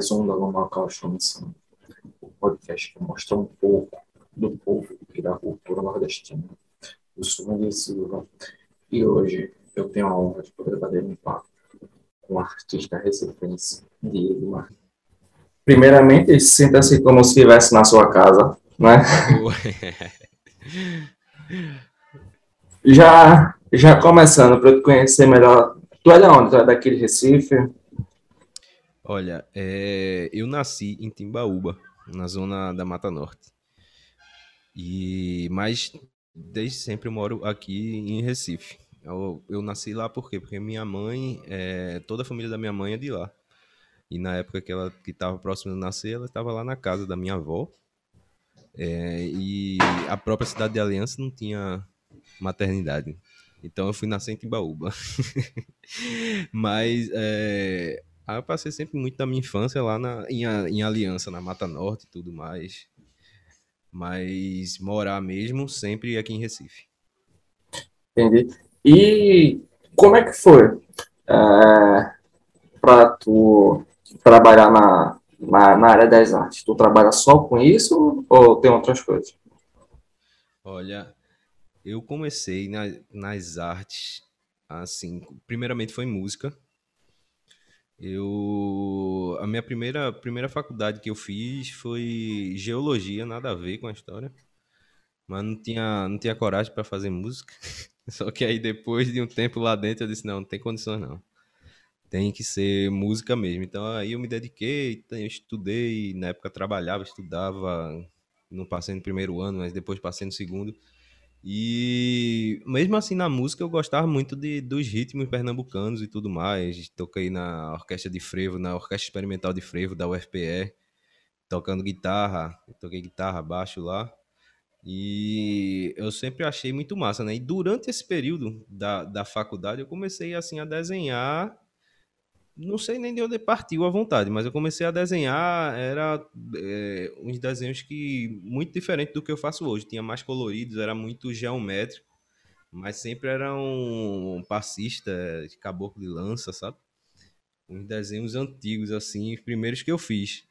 mais um da Loma Caixonção, o podcast que mostra um pouco do povo e da cultura nordestina. Eu sou Maria Silva e hoje eu tenho a honra de poder bater um papo com o artista recifense Diego Martins. Primeiramente, sinta-se como se estivesse na sua casa, né? já, já começando, para te conhecer melhor, tu é de onde? Tu é daqui de Recife? Olha, é, eu nasci em Timbaúba, na zona da Mata Norte. E mas desde sempre eu moro aqui em Recife. Eu, eu nasci lá por quê? Porque minha mãe, é, toda a família da minha mãe é de lá. E na época que ela que estava próxima de nascer, ela estava lá na casa da minha avó. É, e a própria cidade de Aliança não tinha maternidade. Então eu fui nascer em Timbaúba. Mas é, Aí eu passei sempre muito da minha infância lá na, em, em Aliança, na Mata Norte e tudo mais. Mas morar mesmo sempre aqui em Recife. Entendi. E como é que foi é, para tu trabalhar na, na, na, área das artes? Tu trabalha só com isso ou tem outras coisas? Olha, eu comecei na, nas artes, assim, primeiramente foi música, eu a minha primeira primeira faculdade que eu fiz foi geologia, nada a ver com a história. Mas não tinha não tinha coragem para fazer música. Só que aí depois de um tempo lá dentro eu disse não, não tem condições não. Tem que ser música mesmo. Então aí eu me dediquei, eu estudei, na época trabalhava, estudava, não passei no primeiro ano, mas depois passei no segundo. E mesmo assim na música eu gostava muito de, dos ritmos pernambucanos e tudo mais. Toquei na orquestra de frevo, na orquestra experimental de frevo da UFPE, tocando guitarra, toquei guitarra, baixo lá. E eu sempre achei muito massa, né? E durante esse período da, da faculdade eu comecei assim a desenhar não sei nem de onde partiu a vontade, mas eu comecei a desenhar, era é, uns desenhos que muito diferente do que eu faço hoje, tinha mais coloridos, era muito geométrico, mas sempre era um passista de caboclo de lança, sabe? Uns desenhos antigos assim, os primeiros que eu fiz.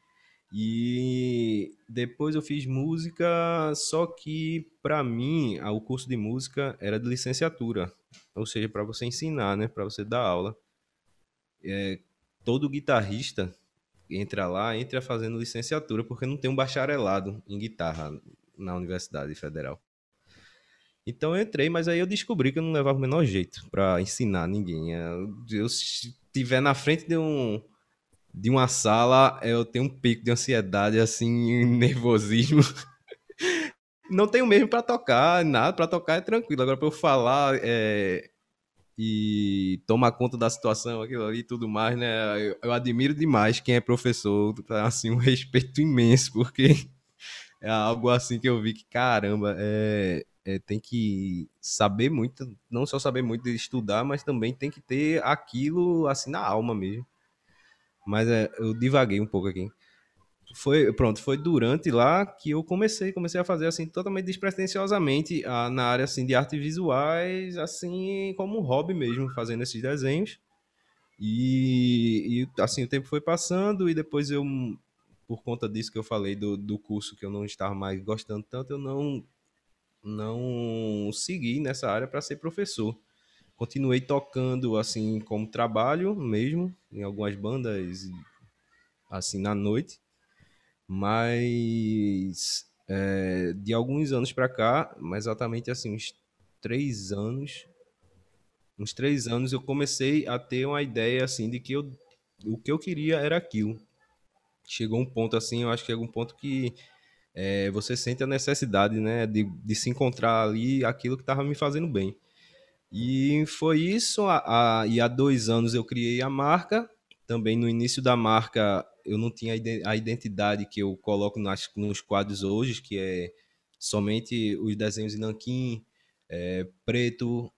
E depois eu fiz música, só que para mim o curso de música era de licenciatura, ou seja, para você ensinar, né, para você dar aula é, todo guitarrista entra lá, entra fazendo licenciatura, porque não tem um bacharelado em guitarra na Universidade Federal. Então eu entrei, mas aí eu descobri que eu não levava o menor jeito para ensinar ninguém. Eu, se estiver na frente de um de uma sala, eu tenho um pico de ansiedade, assim, nervosismo. Não tenho mesmo para tocar, nada, para tocar é tranquilo. Agora, para eu falar, é, e tomar conta da situação, aquilo ali e tudo mais, né? Eu, eu, admiro demais quem é professor, tá, assim, um respeito imenso, porque é algo assim que eu vi que, caramba, é, é, tem que saber muito, não só saber muito de estudar, mas também tem que ter aquilo, assim, na alma mesmo. Mas é, eu divaguei um pouco aqui foi pronto foi durante lá que eu comecei comecei a fazer assim totalmente despretensiosamente a, na área assim de artes visuais assim como um hobby mesmo fazendo esses desenhos. E, e assim o tempo foi passando e depois eu por conta disso que eu falei do, do curso que eu não estava mais gostando tanto eu não não segui nessa área para ser professor. Continuei tocando assim como trabalho mesmo em algumas bandas assim na noite mas é, de alguns anos para cá, mais exatamente assim, uns três anos, uns três anos eu comecei a ter uma ideia assim de que eu, o que eu queria era aquilo. Chegou um ponto assim, eu acho que chegou um ponto que é, você sente a necessidade, né, de, de se encontrar ali aquilo que estava me fazendo bem. E foi isso. A, a, e há dois anos eu criei a marca. Também no início da marca eu não tinha a identidade que eu coloco nas, nos quadros hoje, que é somente os desenhos em nanquim, é, preto,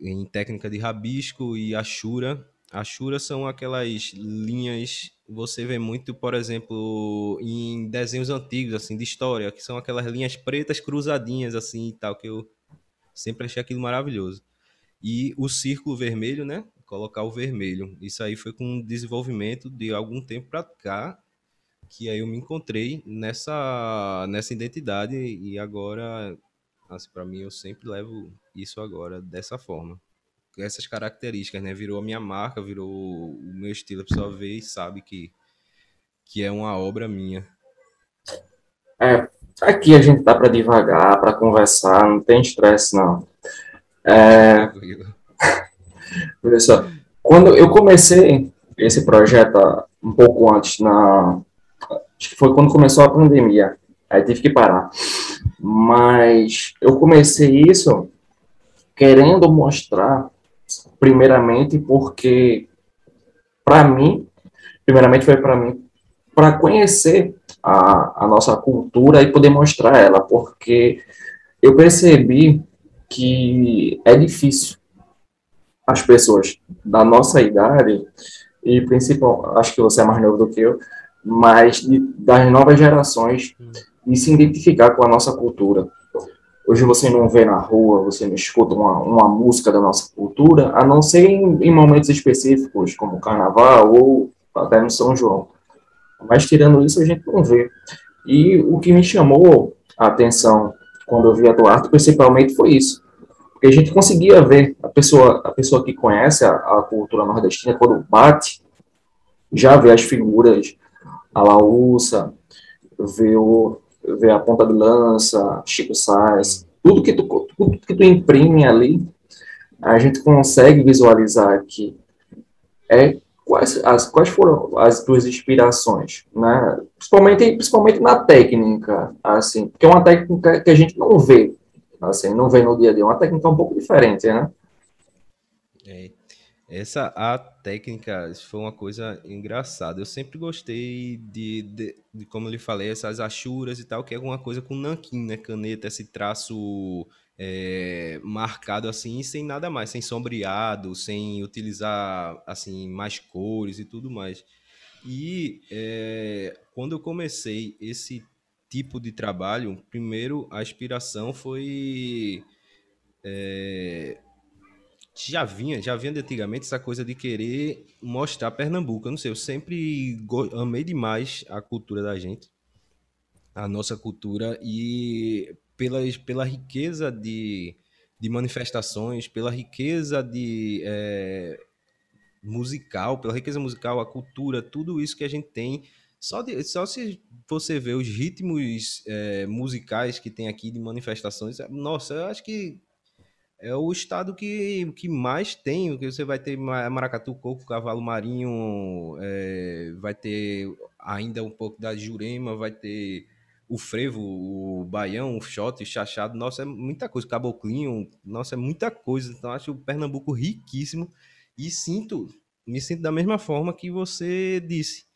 em técnica de rabisco e achura. Achura são aquelas linhas, você vê muito, por exemplo, em desenhos antigos, assim, de história, que são aquelas linhas pretas cruzadinhas, assim, e tal, que eu sempre achei aquilo maravilhoso. E o círculo vermelho, né, colocar o vermelho. Isso aí foi com o desenvolvimento de algum tempo para cá que aí eu me encontrei nessa nessa identidade e agora assim, para mim eu sempre levo isso agora dessa forma. Essas características, né? Virou a minha marca, virou o meu estilo, a pessoa vê e sabe que que é uma obra minha. É, aqui a gente dá para devagar, para conversar, não tem estresse não. É, olha quando eu comecei esse projeto um pouco antes, na, acho que foi quando começou a pandemia, aí tive que parar. Mas eu comecei isso querendo mostrar, primeiramente, porque para mim, primeiramente foi para mim, para conhecer a, a nossa cultura e poder mostrar ela, porque eu percebi que é difícil as pessoas da nossa idade, e principal, acho que você é mais novo do que eu, mas de, das novas gerações, de se identificar com a nossa cultura. Hoje você não vê na rua, você não escuta uma, uma música da nossa cultura, a não ser em, em momentos específicos, como Carnaval ou até no São João. Mas tirando isso, a gente não vê. E o que me chamou a atenção quando eu vi a Duarte, principalmente, foi isso. Porque a gente conseguia ver a pessoa, a pessoa que conhece a, a cultura nordestina, quando bate, já vê as figuras, a Laúça, vê, o, vê a ponta de lança, Chico Sainz, tudo que, tu, tudo que tu imprime ali, a gente consegue visualizar que é quais, as, quais foram as tuas inspirações, né? Principalmente, principalmente na técnica, assim, porque é uma técnica que a gente não vê, assim, não vê no dia a dia, é uma técnica um pouco diferente, né? É. Essa a técnica foi uma coisa engraçada. Eu sempre gostei de, de, de, como lhe falei, essas achuras e tal, que é alguma coisa com nanquim, né? Caneta, esse traço é, marcado assim, sem nada mais, sem sombreado, sem utilizar assim mais cores e tudo mais. E é, quando eu comecei esse tipo de trabalho, primeiro a inspiração foi é, já vinha, já vinha de antigamente essa coisa de querer mostrar Pernambuco. Eu não sei, eu sempre amei demais a cultura da gente, a nossa cultura e pela, pela riqueza de, de manifestações, pela riqueza de é, musical, pela riqueza musical, a cultura, tudo isso que a gente tem. Só, de, só se você ver os ritmos é, musicais que tem aqui de manifestações, nossa, eu acho que é o estado que, que mais tem, que você vai ter maracatu, coco, cavalo marinho, é, vai ter ainda um pouco da jurema, vai ter o frevo, o baião, o shot, o chachado, nossa, é muita coisa, caboclinho, nossa, é muita coisa. Então acho o Pernambuco riquíssimo e sinto, me sinto da mesma forma que você disse,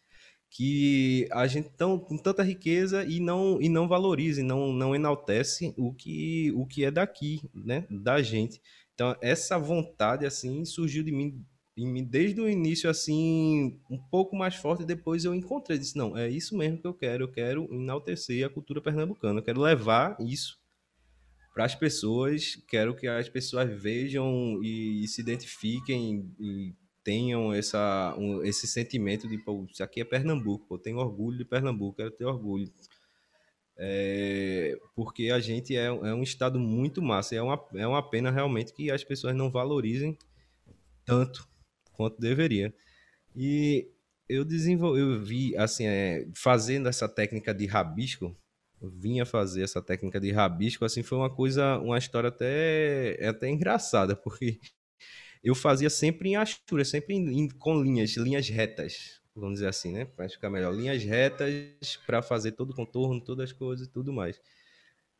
que a gente tão com tanta riqueza e não e não valoriza, e não não enaltece o que o que é daqui, né, da gente. Então essa vontade assim surgiu de mim em mim desde o início assim um pouco mais forte. Depois eu encontrei disse não é isso mesmo que eu quero. Eu quero enaltecer a cultura pernambucana. Eu quero levar isso para as pessoas. Quero que as pessoas vejam e, e se identifiquem e tenham essa um, esse sentimento de pô, isso aqui é Pernambuco eu tenho orgulho de Pernambuco quero ter orgulho é, porque a gente é, é um estado muito massa é uma, é uma pena realmente que as pessoas não valorizem tanto quanto deveria. E eu desenvolvi, eu vi, assim, é, fazendo essa técnica de rabisco, vinha fazer essa técnica de rabisco, assim, foi uma coisa, uma história até, é até engraçada, porque eu fazia sempre em astura, sempre em, com linhas, linhas retas, vamos dizer assim, né? Para ficar melhor, linhas retas para fazer todo o contorno, todas as coisas e tudo mais.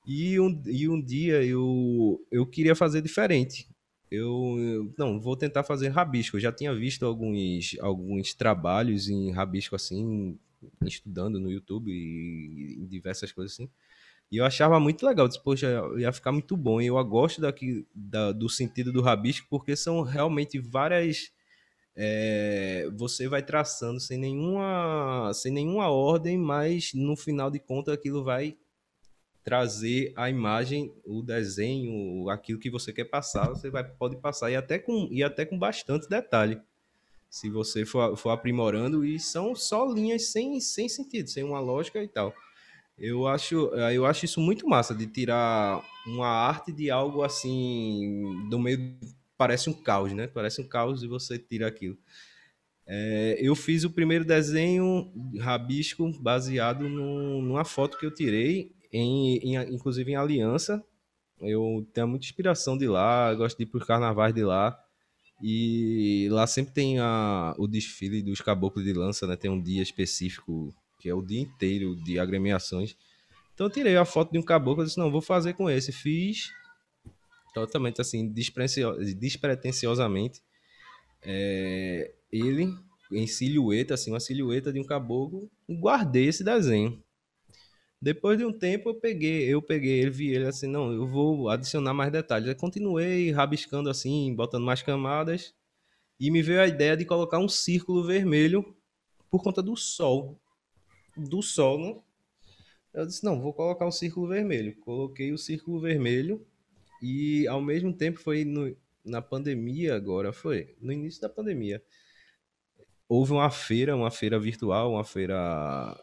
E um, e um dia eu, eu queria fazer diferente eu não vou tentar fazer rabisco. Eu já tinha visto alguns, alguns trabalhos em rabisco assim, estudando no YouTube e, e diversas coisas assim. E eu achava muito legal. Disse, poxa, ia ficar muito bom. E eu gosto daqui, da, do sentido do rabisco porque são realmente várias. É, você vai traçando sem nenhuma, sem nenhuma ordem, mas no final de contas aquilo vai trazer a imagem, o desenho, aquilo que você quer passar, você vai, pode passar e até com, e até com bastante detalhe. Se você for, for aprimorando, e são só linhas sem, sem sentido, sem uma lógica e tal. Eu acho, eu acho isso muito massa, de tirar uma arte de algo assim, do meio. Parece um caos, né? Parece um caos e você tira aquilo. É, eu fiz o primeiro desenho rabisco baseado no, numa foto que eu tirei, em, em, inclusive em Aliança. Eu tenho muita inspiração de lá, gosto de ir para os carnavais de lá. E lá sempre tem a, o desfile dos caboclos de lança, né? Tem um dia específico, que é o dia inteiro de agremiações. Então eu tirei a foto de um caboclo e disse, não, vou fazer com esse. Fiz totalmente assim, despretensiosamente. É, ele em silhueta, assim, uma silhueta de um caboclo, e guardei esse desenho. Depois de um tempo eu peguei, eu peguei ele, vi ele assim, não, eu vou adicionar mais detalhes. Eu continuei rabiscando assim, botando mais camadas, e me veio a ideia de colocar um círculo vermelho por conta do sol. Do sol, né? Eu disse, não, vou colocar um círculo vermelho. Coloquei o círculo vermelho e ao mesmo tempo foi no, na pandemia agora, foi no início da pandemia houve uma feira, uma feira virtual, uma feira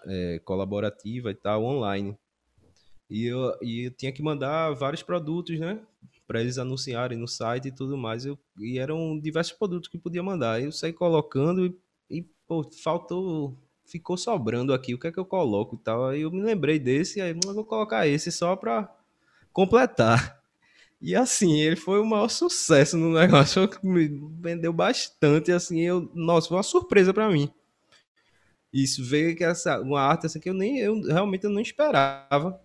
é, colaborativa e tal, online. E eu, e eu tinha que mandar vários produtos, né? Para eles anunciarem no site e tudo mais. Eu, e eram diversos produtos que podia mandar. Eu saí colocando e, e pô, faltou. Ficou sobrando aqui. O que é que eu coloco e tal? Aí eu me lembrei desse, aí eu vou colocar esse só para completar. E assim, ele foi o maior sucesso no negócio, me vendeu bastante, assim, eu, nossa, foi uma surpresa para mim. Isso veio que essa uma arte assim que eu nem eu realmente eu não esperava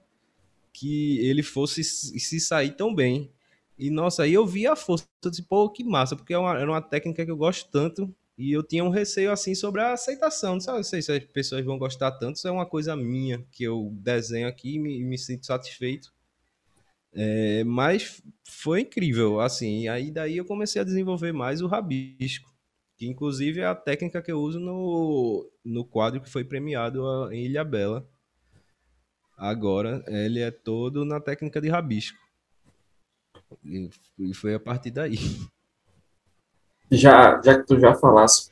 que ele fosse se sair tão bem. E nossa, aí eu vi a força, eu disse, pô, que massa, porque é uma, era uma técnica que eu gosto tanto e eu tinha um receio assim sobre a aceitação, não sei se as pessoas vão gostar tanto, isso é uma coisa minha que eu desenho aqui e me, me sinto satisfeito é, mas foi incrível, assim. Aí daí eu comecei a desenvolver mais o rabisco, que inclusive é a técnica que eu uso no, no quadro que foi premiado em Ilha Bela. Agora ele é todo na técnica de rabisco. E foi a partir daí. Já, já que tu já falasse,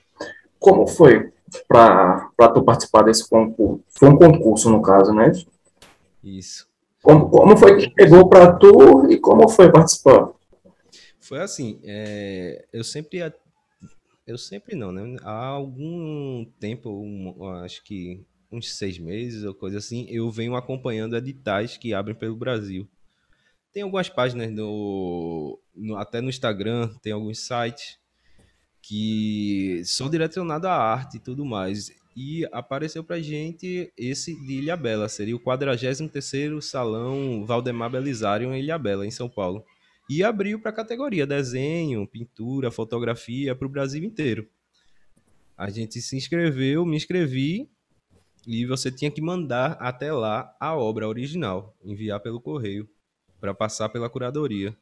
como foi para tu participar desse concurso? Foi um concurso, no caso, né? Isso. Como, como foi que chegou para tu e como foi participar? Foi assim, é, eu sempre eu sempre não, né? Há algum tempo, um, acho que uns seis meses ou coisa assim, eu venho acompanhando editais que abrem pelo Brasil. Tem algumas páginas no, no até no Instagram, tem alguns sites que são direcionados à arte e tudo mais e apareceu pra gente esse de Ilha Bela, seria o 43º Salão Valdemar Belisário em Ilha Bela, em São Paulo. E abriu para a categoria desenho, pintura, fotografia para o Brasil inteiro. A gente se inscreveu, me inscrevi e você tinha que mandar até lá a obra original, enviar pelo correio para passar pela curadoria.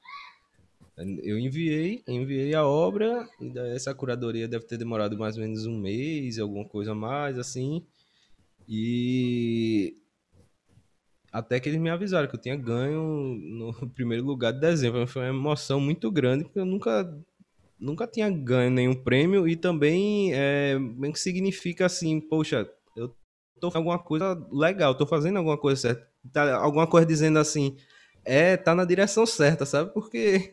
Eu enviei, enviei a obra, e essa curadoria deve ter demorado mais ou menos um mês, alguma coisa mais, assim. E até que eles me avisaram que eu tinha ganho no primeiro lugar de dezembro. Foi uma emoção muito grande, porque eu nunca, nunca tinha ganho nenhum prêmio e também é, bem que significa assim, poxa, eu tô fazendo alguma coisa legal, tô fazendo alguma coisa certa. Tá, alguma coisa dizendo assim, é, tá na direção certa, sabe? Porque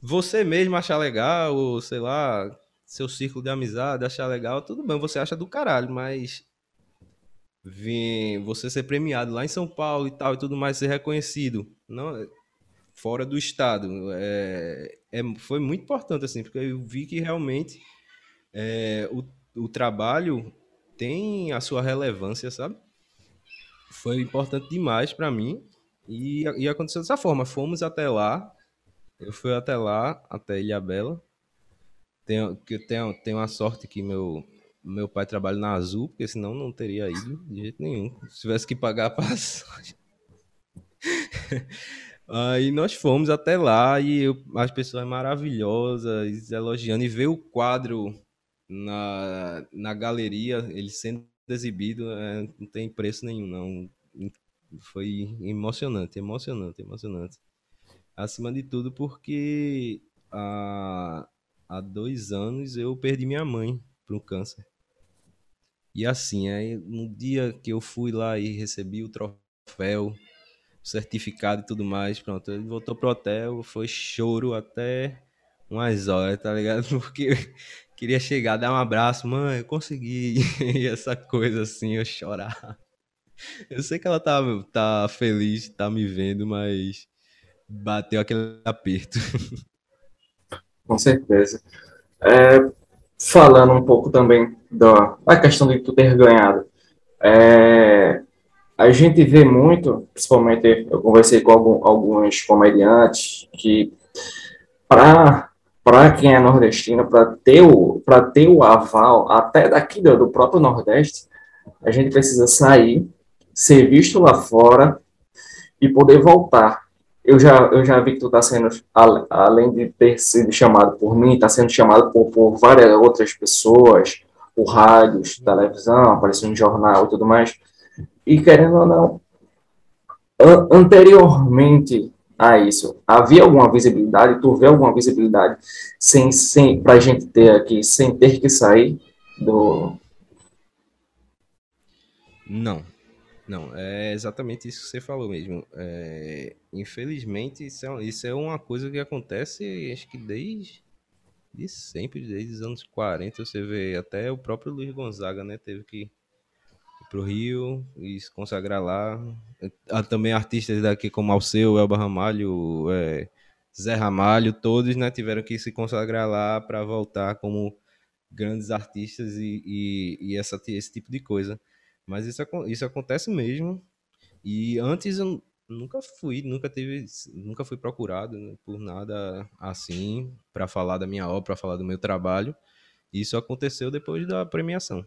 você mesmo achar legal, ou sei lá, seu círculo de amizade achar legal, tudo bem, você acha do caralho, mas vir você ser premiado lá em São Paulo e tal e tudo mais, ser reconhecido, não fora do estado, é, é foi muito importante assim, porque eu vi que realmente é, o, o trabalho tem a sua relevância, sabe? Foi importante demais para mim e, e aconteceu dessa forma. Fomos até lá, eu fui até lá, até Ilha Bela. Tenho, que tenho, tenho a sorte que meu, meu pai trabalha na Azul, porque senão não teria ido de jeito nenhum. Se tivesse que pagar a passagem. Aí nós fomos até lá e eu, as pessoas maravilhosas elogiando e ver o quadro na, na galeria, ele sendo exibido, é, não tem preço nenhum, não. foi emocionante, emocionante, emocionante. Acima de tudo porque há, há dois anos eu perdi minha mãe para um câncer. E assim, aí no dia que eu fui lá e recebi o troféu, certificado e tudo mais, pronto, ele voltou pro hotel, foi choro até umas horas, tá ligado? Porque queria chegar, dar um abraço, mãe, eu consegui, e essa coisa assim, eu chorar. Eu sei que ela tá, tá feliz, tá me vendo, mas bateu aquele aperto. Com certeza. É, falando um pouco também da, da questão de tu ter ganhado, é, a gente vê muito, principalmente eu conversei com algum, alguns comediantes, que para para quem é nordestino, para ter, o, ter o aval, até daqui do, do próprio Nordeste, a gente precisa sair, ser visto lá fora e poder voltar eu já, eu já vi que tu está sendo, além de ter sido chamado por mim, está sendo chamado por, por várias outras pessoas, por rádios, televisão, apareceu em jornal e tudo mais. E querendo ou não, an anteriormente a isso, havia alguma visibilidade? Tu vê alguma visibilidade sem, sem, para a gente ter aqui, sem ter que sair do. Não, não, é exatamente isso que você falou mesmo. É, infelizmente, isso é, isso é uma coisa que acontece, acho que desde, desde sempre, desde os anos 40, você vê até o próprio Luiz Gonzaga, né, teve que ir pro Rio e se consagrar lá. Há também artistas daqui como Alceu, Elba Ramalho, é, Zé Ramalho, todos, né, tiveram que se consagrar lá para voltar como grandes artistas e, e, e essa, esse tipo de coisa. Mas isso, isso acontece mesmo. E antes eu nunca fui, nunca teve, nunca fui procurado né, por nada assim para falar da minha obra, para falar do meu trabalho. Isso aconteceu depois da premiação.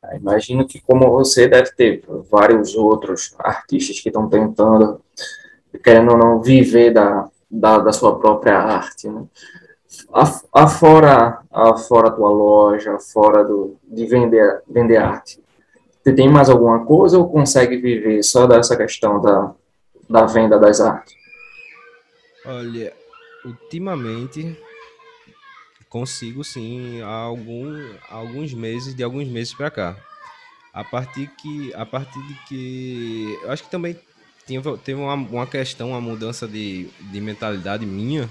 Ah, imagino que como você deve ter vários outros artistas que estão tentando, querendo ou não, viver da, da, da sua própria arte, né? Afora, afora a tua loja, fora do, de vender, vender arte, você tem mais alguma coisa ou consegue viver só dessa questão da, da venda das artes? Olha, ultimamente consigo sim há, algum, alguns meses, de alguns meses para cá. A partir que a partir de que eu acho que também tinha, teve uma, uma questão, uma mudança de, de mentalidade minha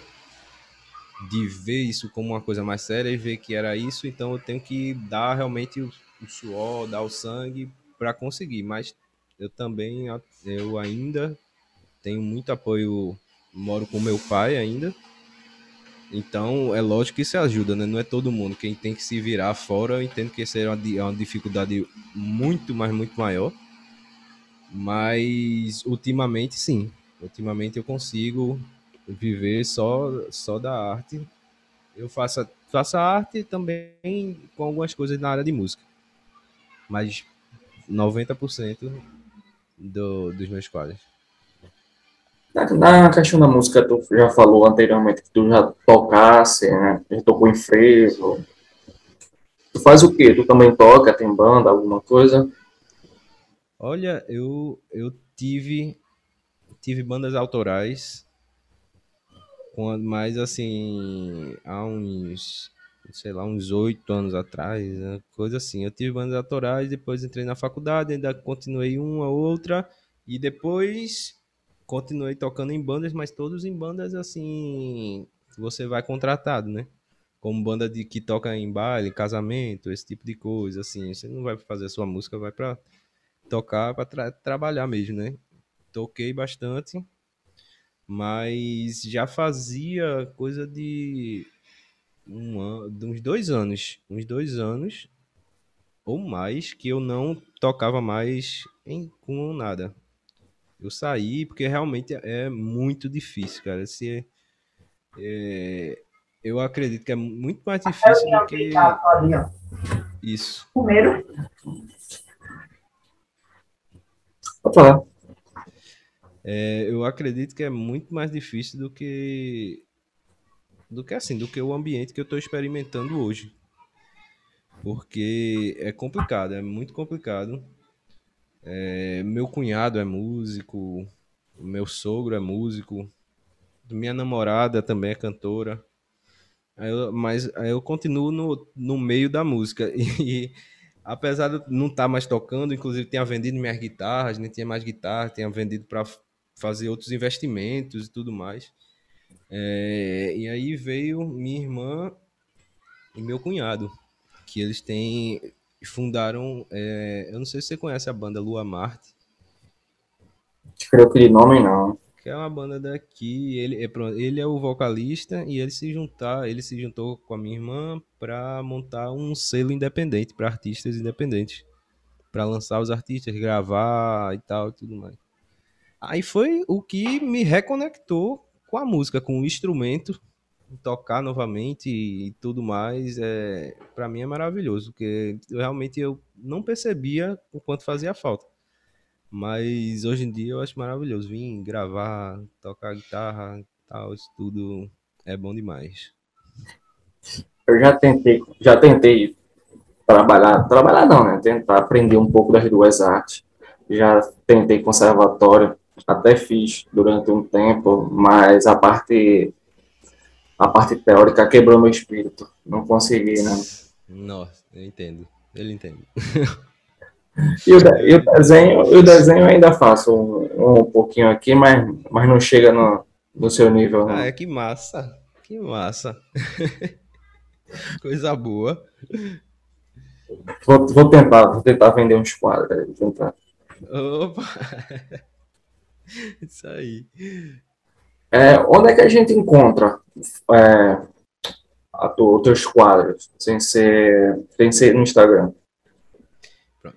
de ver isso como uma coisa mais séria e ver que era isso, então eu tenho que dar realmente o, o suor, dar o sangue para conseguir. Mas eu também, eu ainda tenho muito apoio, moro com meu pai ainda, então é lógico que isso ajuda, né? Não é todo mundo. Quem tem que se virar fora, eu entendo que isso é uma, uma dificuldade muito, mas muito maior. Mas ultimamente sim. Ultimamente eu consigo viver só, só da arte. Eu faço, faço arte também com algumas coisas na área de música. Mas 90% do, dos meus quadros. Na, na, questão da música, tu já falou anteriormente que tu já tocasse, né? Já tocou em frevo. Tu faz o quê? Tu também toca, tem banda, alguma coisa? Olha, eu, eu tive, tive bandas autorais quando, mas assim, há uns, sei lá, uns oito anos atrás, né? coisa assim. Eu tive bandas autorais, depois entrei na faculdade, ainda continuei uma outra, e depois continuei tocando em bandas, mas todos em bandas assim, você vai contratado, né? Como banda de que toca em baile, casamento, esse tipo de coisa, assim. Você não vai fazer sua música, vai para tocar, para tra trabalhar mesmo, né? Toquei bastante mas já fazia coisa de um ano, de uns dois anos, uns dois anos ou mais que eu não tocava mais em, com nada. Eu saí porque realmente é muito difícil, cara. Se, é, eu acredito que é muito mais difícil do que isso. Primeiro. Pode falar. É, eu acredito que é muito mais difícil do que do que assim, do que o ambiente que eu estou experimentando hoje. Porque é complicado, é muito complicado. É, meu cunhado é músico, meu sogro é músico, minha namorada também é cantora. Aí eu, mas aí eu continuo no, no meio da música. E, apesar de não estar tá mais tocando, inclusive tinha vendido minhas guitarras, nem tinha mais guitarra, tinha vendido para fazer outros investimentos e tudo mais. É, e aí veio minha irmã e meu cunhado, que eles têm fundaram, é, eu não sei se você conhece a banda Lua Marte. Creio que de nome não. Que é uma banda daqui, ele é, ele é o vocalista e ele se juntar, ele se juntou com a minha irmã para montar um selo independente para artistas independentes, para lançar os artistas, gravar e tal, e tudo mais. Aí foi o que me reconectou com a música, com o instrumento, tocar novamente e tudo mais, é, para mim é maravilhoso, porque realmente eu não percebia o quanto fazia falta. Mas hoje em dia eu acho maravilhoso vir gravar, tocar guitarra, tal, isso tudo é bom demais. Eu já tentei, já tentei trabalhar, trabalhar não, né? Tentar aprender um pouco das duas artes. Já tentei conservatório, até fiz durante um tempo, mas a parte a parte teórica quebrou meu espírito. Não consegui, né? Nossa, eu entendo. Ele entende. E o, e o, desenho, o desenho eu ainda faço um, um pouquinho aqui, mas, mas não chega no, no seu nível. Ah, é que massa. Que massa. Coisa boa. Vou, vou tentar, vou tentar vender uns quadros. Tentar. Opa! Isso aí. É, onde é que a gente encontra é, os teus quadros, sem ser, sem ser no Instagram?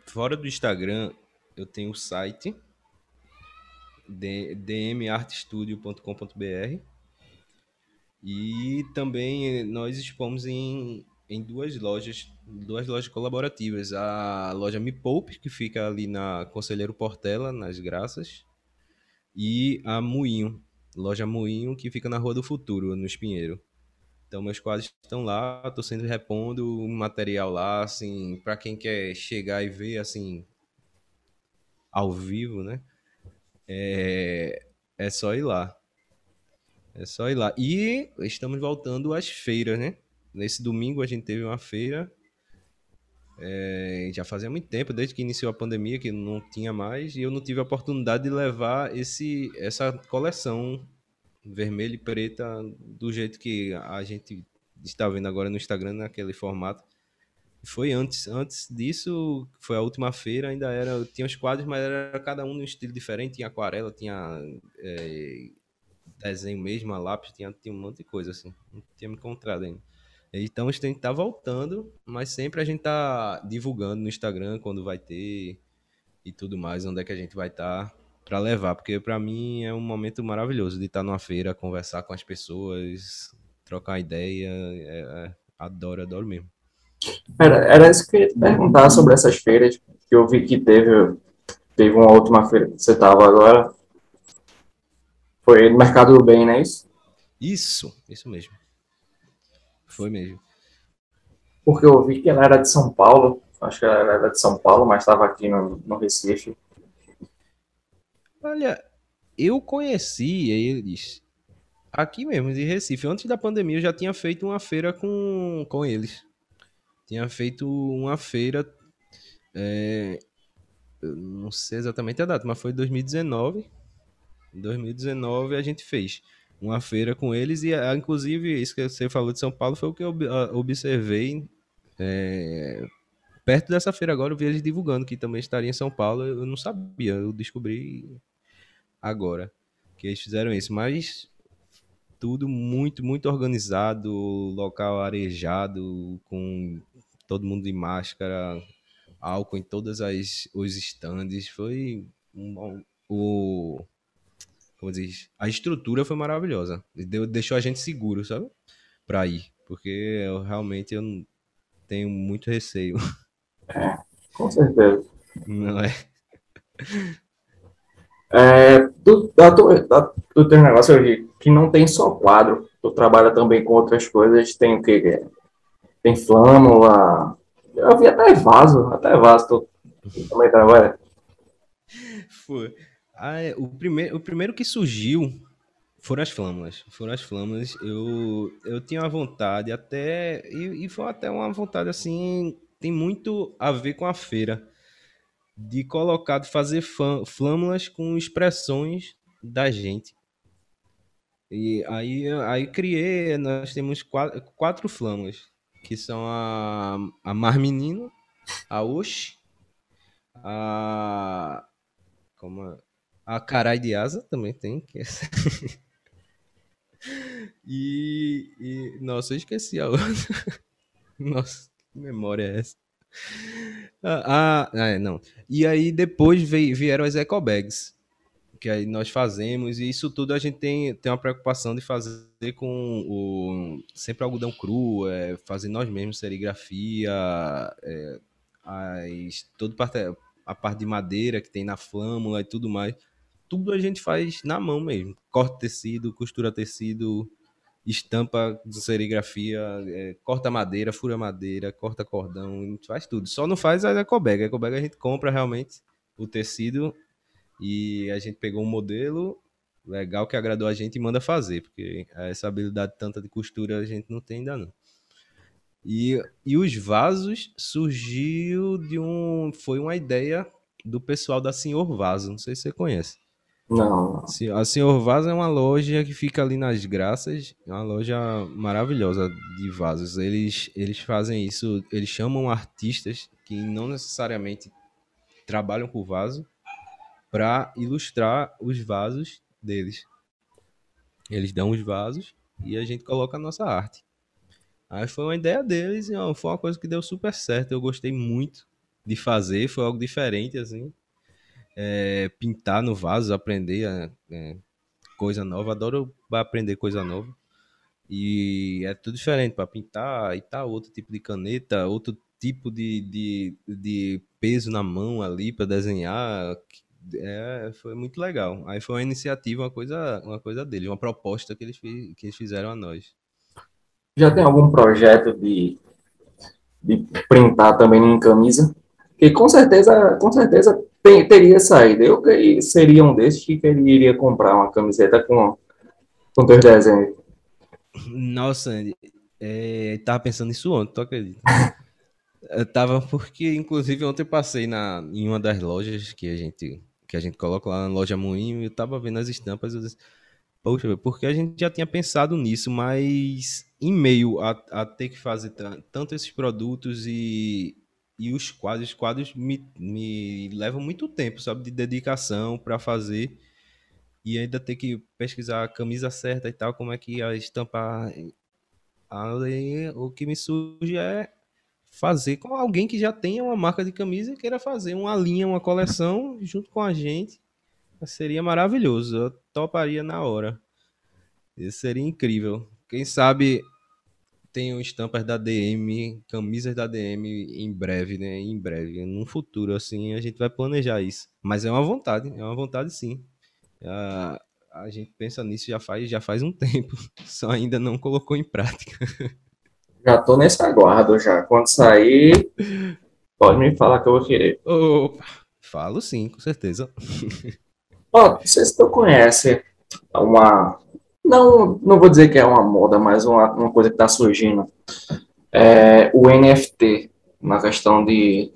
Fora do Instagram, eu tenho o site dmartstudio.com.br e também nós expomos em, em duas lojas, duas lojas colaborativas. A loja Me Poupe, que fica ali na Conselheiro Portela, nas Graças, e a Moinho, loja Moinho, que fica na Rua do Futuro, no Espinheiro. Então meus quadros estão lá, estou sempre repondo material lá, assim, para quem quer chegar e ver assim ao vivo, né? É, é só ir lá. É só ir lá. E estamos voltando às feiras, né? Nesse domingo a gente teve uma feira é, já fazia muito tempo, desde que iniciou a pandemia, que não tinha mais, e eu não tive a oportunidade de levar esse, essa coleção vermelha e preta do jeito que a gente está vendo agora no Instagram, naquele formato. Foi antes, antes disso, foi a última feira, ainda era, tinha os quadros, mas era cada um num estilo diferente, tinha aquarela, tinha é, desenho mesmo, lápis, tinha, tinha um monte de coisa assim, não tinha me encontrado ainda. Então a gente tá voltando, mas sempre a gente tá divulgando no Instagram quando vai ter e tudo mais, onde é que a gente vai estar tá para levar, porque para mim é um momento maravilhoso de estar tá numa feira, conversar com as pessoas, trocar ideia, é, é, adoro, adoro mesmo. Era, era isso que eu ia te perguntar sobre essas feiras, que eu vi que teve, teve uma última feira que você estava agora, foi no Mercado do Bem, não é isso? Isso, isso mesmo. Foi mesmo. Porque eu vi que ela era de São Paulo. Acho que ela era de São Paulo, mas estava aqui no, no Recife. Olha, eu conheci eles aqui mesmo, de Recife. Antes da pandemia, eu já tinha feito uma feira com, com eles. Tinha feito uma feira. É, não sei exatamente a data, mas foi 2019. Em 2019 a gente fez uma feira com eles e ah, inclusive isso que você falou de São Paulo foi o que eu ah, observei é, perto dessa feira agora eu vi eles divulgando que também estaria em São Paulo eu não sabia eu descobri agora que eles fizeram isso mas tudo muito muito organizado local arejado com todo mundo de máscara álcool em todas as os estandes foi um, o como diz, a estrutura foi maravilhosa. Deu, deixou a gente seguro, sabe? Pra ir. Porque eu realmente eu tenho muito receio. É, com certeza. Não é? É, tu, tu, tu tem um negócio que não tem só quadro, tu trabalha também com outras coisas, tem o que? Tem flâmula, eu vi até vaso, até vaso, tu, tu também trabalha? Foi. Ah, é, o, primeiro, o primeiro que surgiu foram as flâmulas. Foram as flâmulas. Eu, eu tinha uma vontade até. E, e foi até uma vontade assim. Tem muito a ver com a feira. De colocar, de fazer flâmulas com expressões da gente. E aí, aí criei, nós temos quatro, quatro flâmulas, que são a, a Mar Menino, a Oxi, a. Como a Carai de Asa também tem. Que é... e, e. Nossa, eu esqueci a outra. Nossa, que memória é essa? Ah, ah, não. E aí depois veio, vieram as eco bags que aí nós fazemos, e isso tudo a gente tem, tem uma preocupação de fazer com o sempre algodão cru, é, fazer nós mesmos serigrafia, é, as, parte, a parte de madeira que tem na flâmula e tudo mais. Tudo a gente faz na mão mesmo. Corta tecido, costura tecido, estampa serigrafia, é, corta madeira, fura madeira, corta cordão, faz tudo. Só não faz a ecobag. A ecobag a gente compra realmente o tecido e a gente pegou um modelo legal que agradou a gente e manda fazer, porque essa habilidade tanta de costura a gente não tem ainda não. E, e os vasos surgiu de um. Foi uma ideia do pessoal da Senhor Vaso, não sei se você conhece. Não. A Senhor Vaso é uma loja que fica ali nas Graças, é uma loja maravilhosa de vasos. Eles, eles fazem isso, eles chamam artistas que não necessariamente trabalham com vaso, para ilustrar os vasos deles. Eles dão os vasos e a gente coloca a nossa arte. Aí foi uma ideia deles e ó, foi uma coisa que deu super certo. Eu gostei muito de fazer, foi algo diferente, assim. É, pintar no vaso, aprender é, é, coisa nova. Adoro aprender coisa nova. E é tudo diferente para pintar e tal, outro tipo de caneta, outro tipo de, de, de peso na mão ali para desenhar, é, foi muito legal. Aí foi uma iniciativa, uma coisa, uma coisa dele, uma proposta que eles, que eles fizeram a nós. Já tem algum projeto de, de printar também em camisa? Que com certeza, com certeza tem, teria saído. Eu seria um desses que iria comprar uma camiseta com, com teus desenhos. Nossa, é, tava pensando nisso ontem, tu acredita? eu tava porque, inclusive, ontem eu passei na, em uma das lojas que a gente que a gente coloca lá na loja Moinho, e eu tava vendo as estampas, eu disse, poxa, porque a gente já tinha pensado nisso, mas em meio a, a ter que fazer tanto esses produtos e, e os quadros, os quadros me, me levam muito tempo, sabe, de dedicação para fazer e ainda ter que pesquisar a camisa certa e tal, como é que a estampa aí o que me surge é fazer com alguém que já tenha uma marca de camisa e queira fazer uma linha, uma coleção junto com a gente. Seria maravilhoso. Eu toparia na hora. Isso seria incrível. Quem sabe tenham estampas da DM, camisas da DM em breve, né? Em breve, num futuro assim, a gente vai planejar isso. Mas é uma vontade, é uma vontade sim. A, a gente pensa nisso já faz, já faz um tempo, só ainda não colocou em prática. Já tô nesse aguardo já. Quando sair, pode me falar que eu vou querer. Opa, falo sim, com certeza. Ó, não sei se tu conhece uma. Não, não vou dizer que é uma moda, mas uma, uma coisa que está surgindo. É o NFT, na questão de.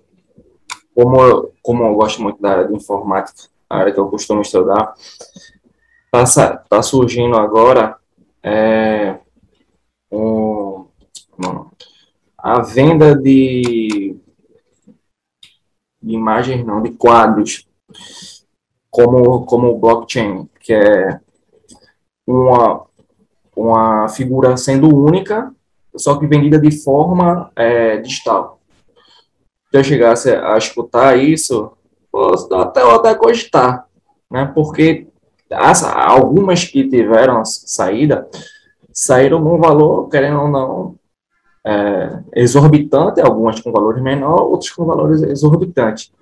Como eu, como eu gosto muito da área de informática, a área que eu costumo estudar, tá, tá surgindo agora é, um, a venda de, de imagens, não, de quadros, como, como blockchain, que é uma, uma figura sendo única, só que vendida de forma é, digital. Se eu chegasse a escutar isso, posso até, até cogitar, né? porque as, algumas que tiveram saída, saíram num valor, querendo ou não, é, exorbitante, algumas com valores menor, outras com valores exorbitantes.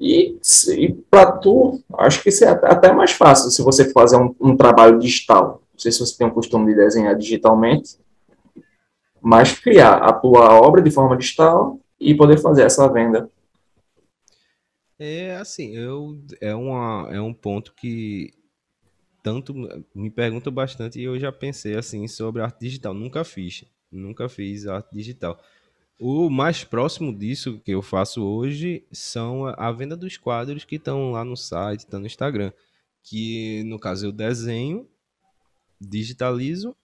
E, e para tu, acho que isso é até mais fácil se você fazer um, um, trabalho digital. Não sei se você tem o costume de desenhar digitalmente, mas criar a tua obra de forma digital e poder fazer essa venda. É assim, eu é uma é um ponto que tanto me pergunta bastante e eu já pensei assim sobre arte digital, nunca fiz, nunca fiz arte digital. O mais próximo disso que eu faço hoje são a venda dos quadros que estão lá no site, estão no Instagram, que no caso eu desenho, digitalizo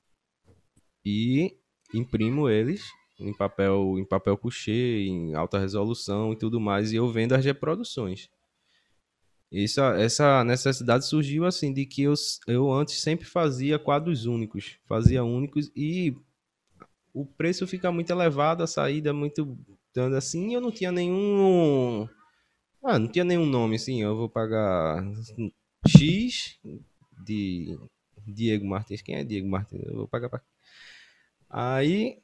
e imprimo eles em papel, em papel couché, em alta resolução e tudo mais, e eu vendo as reproduções. Essa, essa necessidade surgiu assim de que eu, eu antes sempre fazia quadros únicos, fazia únicos e o preço fica muito elevado, a saída muito dando assim, eu não tinha nenhum ah, não tinha nenhum nome assim, eu vou pagar X de Diego Martins. Quem é Diego Martins? Eu vou pagar pra... Aí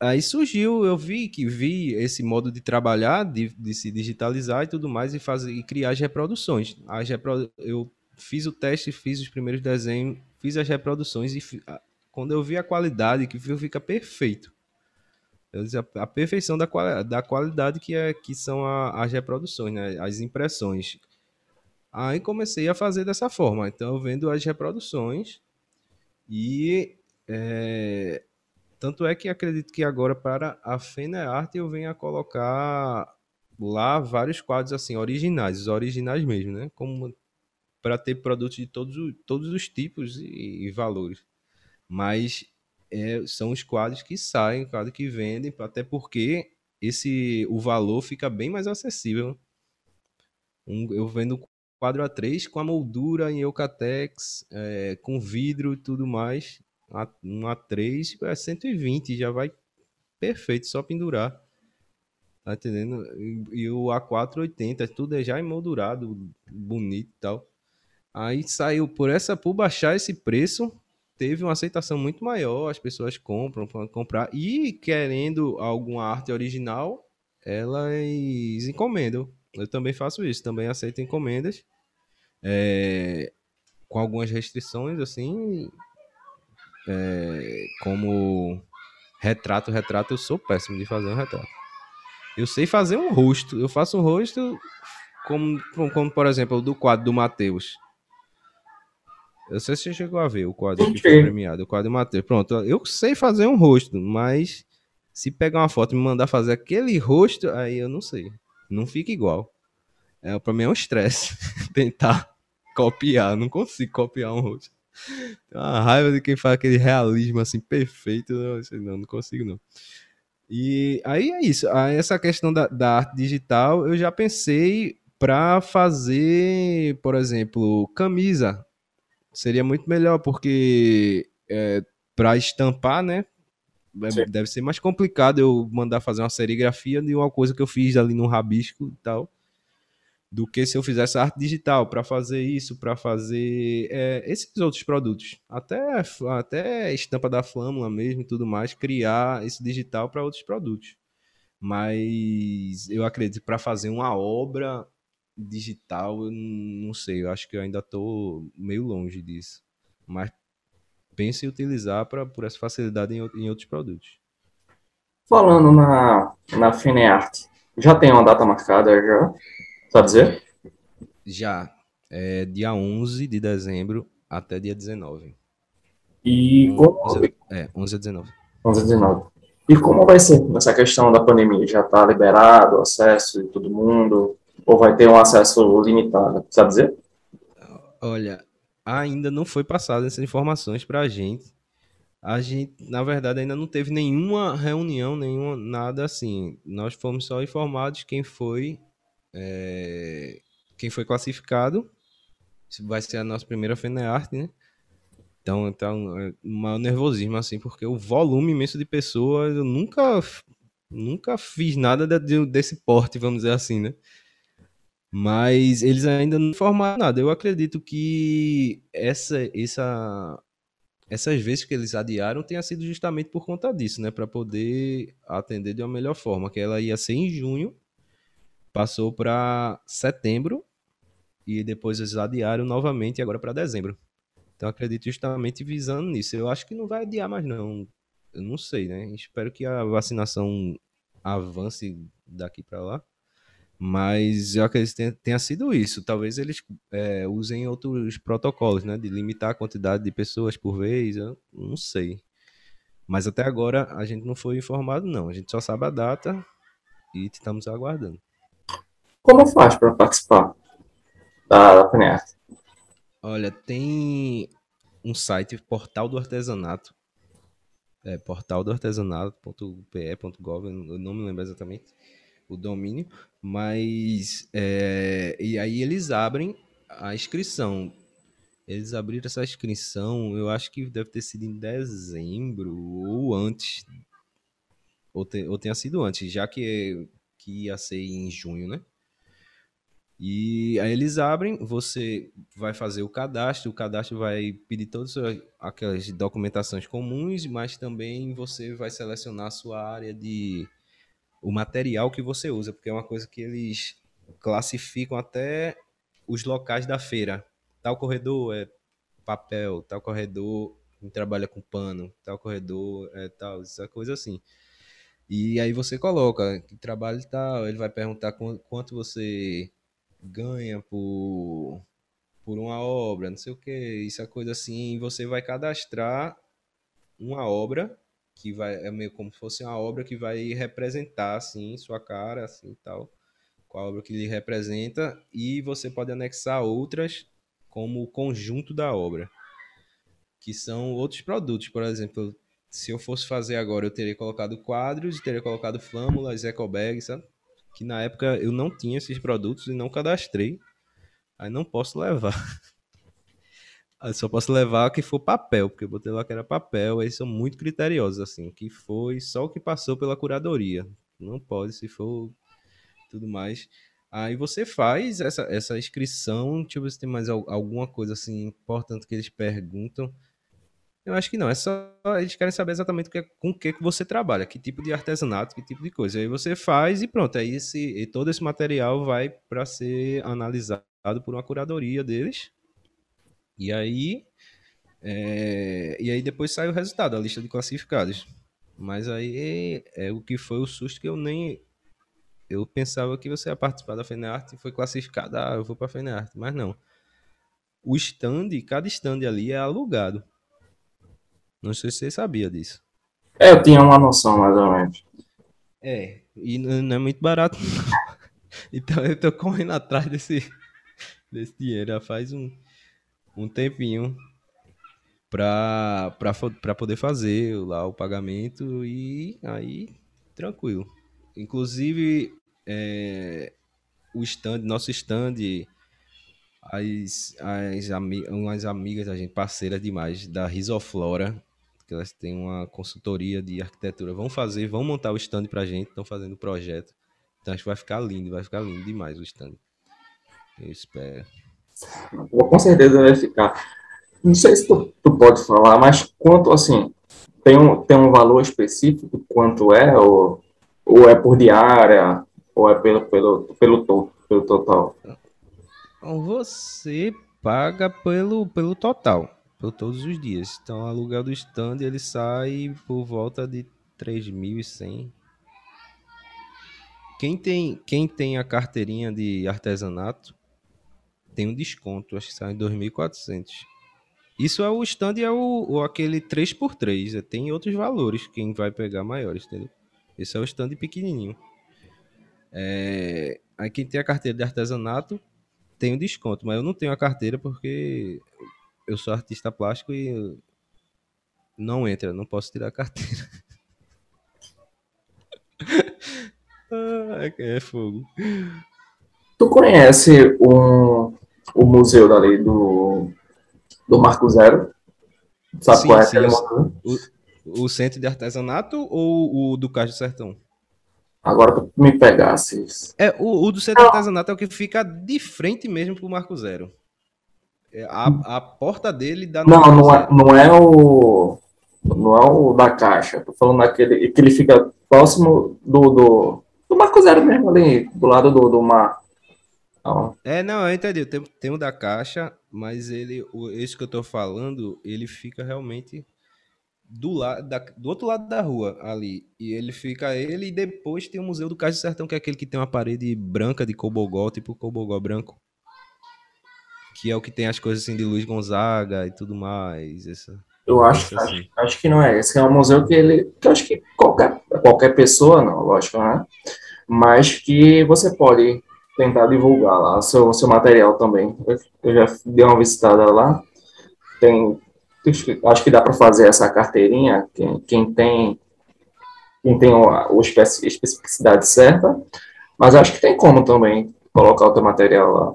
aí surgiu, eu vi que vi esse modo de trabalhar, de, de se digitalizar e tudo mais, e fazer e criar as reproduções. As reprodu... Eu fiz o teste, fiz os primeiros desenhos, fiz as reproduções e quando eu vi a qualidade, que fica perfeito. A, a perfeição da, da qualidade que, é, que são a, as reproduções, né? as impressões. Aí comecei a fazer dessa forma. Então, vendo as reproduções e é, tanto é que acredito que agora para a Fenearte eu venho a colocar lá vários quadros assim originais, os originais mesmo, né? Como para ter produtos de todos, todos os tipos e, e valores. Mas é, são os quadros que saem, quadros que vendem, até porque esse o valor fica bem mais acessível. Um, eu vendo quadro A3 com a moldura em Eucatex, é, com vidro e tudo mais, um A3 é 120, já vai perfeito, só pendurar. Tá entendendo? E, e o A4 80, tudo é já emoldurado, bonito e tal. Aí saiu por essa por baixar esse preço, teve uma aceitação muito maior, as pessoas compram para comprar e querendo alguma arte original, elas encomendam. Eu também faço isso, também aceito encomendas. É, com algumas restrições assim, é, como retrato, retrato, eu sou péssimo de fazer um retrato. Eu sei fazer um rosto. Eu faço um rosto como, como por exemplo, o do quadro do Matheus. Eu sei se você chegou a ver o quadro que foi premiado, o quadro Matheus. Pronto, eu sei fazer um rosto, mas se pegar uma foto e me mandar fazer aquele rosto, aí eu não sei. Não fica igual. É, pra mim é um estresse tentar copiar. Não consigo copiar um rosto. Tem uma raiva de quem faz aquele realismo assim perfeito. Não, não consigo, não. E aí é isso. Aí essa questão da, da arte digital, eu já pensei para fazer, por exemplo, camisa. Seria muito melhor, porque é, para estampar, né? É, Sim. Deve ser mais complicado eu mandar fazer uma serigrafia de uma coisa que eu fiz ali no rabisco e tal do que se eu fizesse arte digital para fazer isso, para fazer é, esses outros produtos, até até estampa da Flâmula mesmo e tudo mais, criar esse digital para outros produtos. Mas eu acredito para fazer uma obra digital, eu não sei, eu acho que eu ainda estou meio longe disso. Mas pense em utilizar para por essa facilidade em, em outros produtos. Falando na na Fineart, já tem uma data marcada já? Sabe dizer? Já. É dia 11 de dezembro até dia 19. E como... 11, é, 11 a 19. 11 a 19. E como vai ser nessa questão da pandemia? Já está liberado o acesso de todo mundo? Ou vai ter um acesso limitado? Sabe dizer? Olha, ainda não foi passada essas informações para a gente. A gente, na verdade, ainda não teve nenhuma reunião, nenhuma nada assim. Nós fomos só informados quem foi é, quem foi classificado vai ser a nossa primeira Fenearte, né? Então, então é um nervosismo, assim, porque o volume imenso de pessoas, eu nunca, nunca fiz nada de, desse porte, vamos dizer assim, né? Mas eles ainda não informaram nada. Eu acredito que essa, essa, essas vezes que eles adiaram tenha sido justamente por conta disso, né? Para poder atender de uma melhor forma, que ela ia ser em junho passou para setembro e depois eles adiaram novamente agora para dezembro. Então acredito justamente visando nisso. Eu acho que não vai adiar mais não. Eu não sei, né? Espero que a vacinação avance daqui para lá. Mas eu acredito que tenha, sido isso. Talvez eles é, usem outros protocolos, né? De limitar a quantidade de pessoas por vez. Eu não sei. Mas até agora a gente não foi informado, não. A gente só sabe a data e estamos aguardando. Como faz para participar da, da? Olha, tem um site, Portal do Artesanato. É, portal do artesanato.pe.gov, eu não me lembro exatamente o domínio, mas é, e aí eles abrem a inscrição. Eles abriram essa inscrição, eu acho que deve ter sido em dezembro ou antes, ou, te, ou tenha sido antes, já que, que ia ser em junho, né? E aí eles abrem, você vai fazer o cadastro, o cadastro vai pedir todas aquelas documentações comuns, mas também você vai selecionar a sua área de o material que você usa, porque é uma coisa que eles classificam até os locais da feira. Tal corredor é papel, tal corredor trabalha com pano, tal corredor é tal, essa coisa assim. E aí você coloca que trabalho tal, ele vai perguntar quanto você ganha por, por uma obra, não sei o que, isso é coisa assim, e você vai cadastrar uma obra que vai é meio como se fosse uma obra que vai representar assim sua cara assim tal a obra que lhe representa e você pode anexar outras como o conjunto da obra que são outros produtos. Por exemplo se eu fosse fazer agora eu teria colocado quadros teria colocado flâmulas ecobags sabe? Que na época eu não tinha esses produtos e não cadastrei. Aí não posso levar Eu só posso levar que for papel, porque eu botei lá que era papel, eles são muito criteriosos, assim, que foi só o que passou pela curadoria. Não pode, se for tudo mais. Aí você faz essa, essa inscrição, deixa eu ver se tem mais alguma coisa assim importante que eles perguntam. Eu acho que não, é só eles querem saber exatamente que, com o que, que você trabalha, que tipo de artesanato, que tipo de coisa. Aí você faz e pronto, aí esse, todo esse material vai para ser analisado por uma curadoria deles e aí, é, e aí depois sai o resultado, a lista de classificados. Mas aí é o que foi o susto que eu nem. Eu pensava que você ia participar da FENEARTE e foi classificado, ah, eu vou para a FENEARTE, mas não. O stand, cada stand ali é alugado. Não sei se você sabia disso. É, eu tinha uma noção, mais ou menos. É, e não é muito barato. então eu tô correndo atrás desse, desse dinheiro. Já faz um, um tempinho para poder fazer lá o pagamento e aí tranquilo. Inclusive, é, o stand, nosso stand, as, as ami umas amigas da gente, parceiras demais, da Risoflora, que elas têm uma consultoria de arquitetura, vão fazer, vão montar o stand pra gente, estão fazendo o projeto. Então acho que vai ficar lindo, vai ficar lindo demais o stand. Eu espero. Com certeza vai ficar. Não sei se tu, tu pode falar, mas quanto assim, tem um, tem um valor específico quanto é, ou, ou é por diária, ou é pelo, pelo, pelo, to, pelo total? Então, você paga pelo, pelo total, por todos os dias. Então, o aluguel do stand ele sai por volta de 3.100. Quem tem, quem tem a carteirinha de artesanato tem um desconto, acho que sai em 2.400. Isso é o stand é o, o aquele 3x3, é, tem outros valores quem vai pegar maiores, entendeu? Esse é o stand pequenininho. É, aí quem tem a carteira de artesanato tem um desconto, mas eu não tenho a carteira porque eu sou artista plástico e não entra, não posso tirar a carteira. ah, é fogo. Tu conhece um, o museu dali do, do Marco Zero. Sabe sim, qual é sim, o, o, centro de artesanato ou o do Cais do Sertão? Agora tu me pegasses. É, o, o do centro de artesanato é o que fica de frente mesmo pro Marco Zero. É, a, a porta dele dá Não, não é, não é o. Não é o da caixa. Tô falando daquele que ele fica próximo do, do, do Marco Zero mesmo, ali, do lado do, do mar. É, não, eu entendi. Tem, tem o da caixa, mas ele, o, esse que eu tô falando, ele fica realmente do, lado da, do outro lado da rua ali. E ele fica ele e depois tem o Museu do Cais do Sertão, que é aquele que tem uma parede branca de cobogó, tipo cobogó branco. Que é o que tem as coisas assim de Luiz Gonzaga e tudo mais. Essa, eu acho, assim. acho, acho, que não é. Esse é um museu que ele. Que eu acho que qualquer, qualquer pessoa, não, lógico, né? Mas que você pode tentar divulgar lá o seu, seu material também. Eu, eu já dei uma visitada lá. Tem acho que dá para fazer essa carteirinha, quem, quem tem quem tem a, especificidade certa, mas acho que tem como também colocar o teu material lá.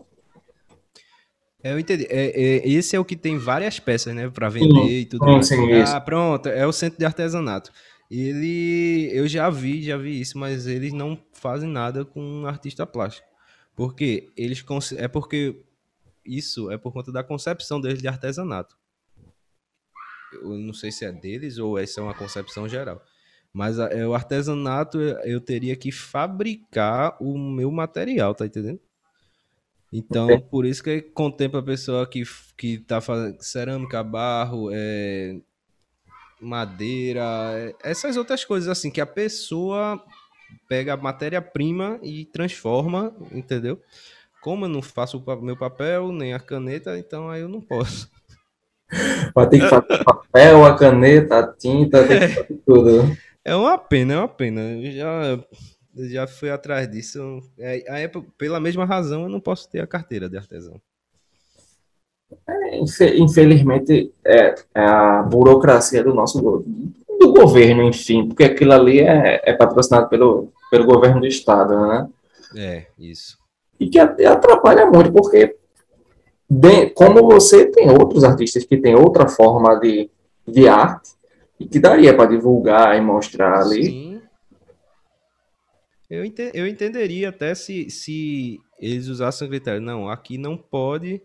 Eu entendi. É, é, esse é o que tem várias peças, né, para vender sim, e tudo sim, mais. Sim, ah, pronto, é o centro de artesanato. Ele, eu já vi, já vi isso, mas eles não fazem nada com artista plástico. Porque eles é porque isso é por conta da concepção deles de artesanato eu não sei se é deles ou essa é uma concepção geral. Mas é, o artesanato eu teria que fabricar o meu material, tá entendendo? Então, por isso que contempla a pessoa que, que tá fazendo cerâmica, barro, é, madeira, é, essas outras coisas assim, que a pessoa pega a matéria-prima e transforma, entendeu? Como eu não faço o meu papel, nem a caneta, então aí eu não posso. Vai ter que fazer o papel, a caneta, a tinta, tem que fazer tudo. É uma pena, é uma pena. Eu já, já fui atrás disso. É, é, pela mesma razão, eu não posso ter a carteira de artesão. É, infelizmente, é, é, a burocracia do nosso do governo, enfim, porque aquilo ali é, é patrocinado pelo, pelo governo do estado, né? É, isso. E que atrapalha muito, porque de, como você tem outros artistas que têm outra forma de, de arte e que daria para divulgar e mostrar ali. Sim. Eu, ente, eu entenderia até se, se eles usassem o critério. Não, aqui não pode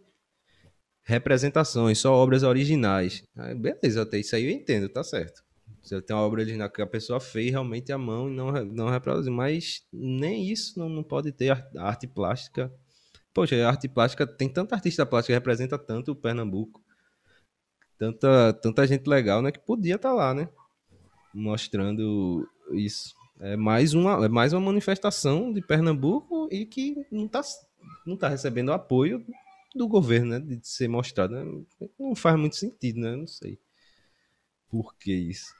representações, só obras originais. Aí, beleza, até isso aí eu entendo, tá certo. Se tem uma obra original que a pessoa fez realmente à mão e não, não reproduziu. Mas nem isso não, não pode ter arte plástica Poxa, a arte plástica, tem tanta artista plástica que representa tanto o Pernambuco, tanta, tanta gente legal, né, que podia estar tá lá, né, mostrando isso. É mais uma, é mais uma manifestação de Pernambuco e que não está não tá recebendo apoio do governo, né, de ser mostrado. Né? Não faz muito sentido, né, não sei por que isso.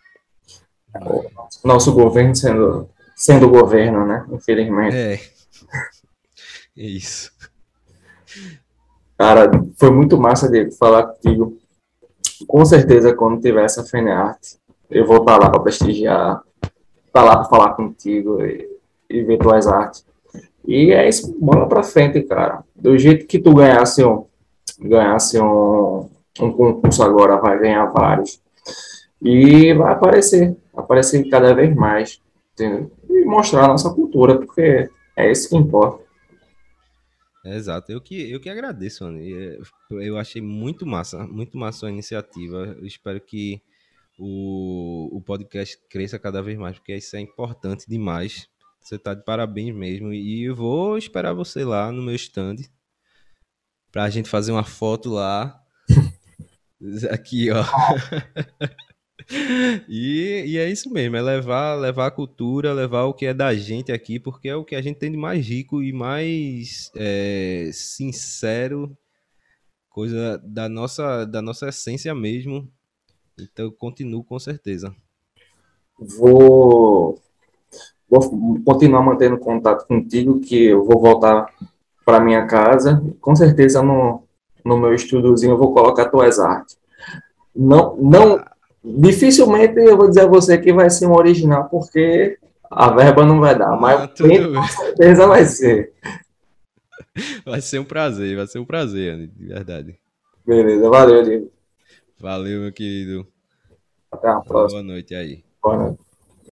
Nosso governo sendo, sendo governo, né, infelizmente. É, é isso. Cara, foi muito massa de falar contigo. Com certeza, quando tiver essa FENEART, eu vou estar lá para prestigiar, estar lá para falar contigo e, e, ver tuas artes. E é isso, bola para frente, cara. Do jeito que tu ganhasse um, ganhasse um, um concurso agora, vai ganhar vários. E vai aparecer, aparecer cada vez mais. Entendeu? E mostrar a nossa cultura, porque é isso que importa. Exato, eu que, eu que agradeço, mano. É, eu achei muito massa, muito massa a iniciativa. Eu espero que o, o podcast cresça cada vez mais, porque isso é importante demais. Você tá de parabéns mesmo. E eu vou esperar você lá no meu stand pra gente fazer uma foto lá. Aqui, ó. E, e, é isso mesmo, é levar, levar a cultura, levar o que é da gente aqui, porque é o que a gente tem de mais rico e mais é, sincero, coisa da nossa, da nossa essência mesmo. Então eu continuo com certeza. Vou, vou continuar mantendo contato contigo, que eu vou voltar para minha casa. Com certeza no, no meu estudozinho eu vou colocar tuas artes. Não, não, Dificilmente eu vou dizer a você que vai ser um original, porque a verba não vai dar, mas ah, com certeza vai ser. Vai ser um prazer, vai ser um prazer, Anny, de verdade. Beleza, valeu, Diego. Valeu, meu querido. Até a próxima. Boa noite aí. Boa noite.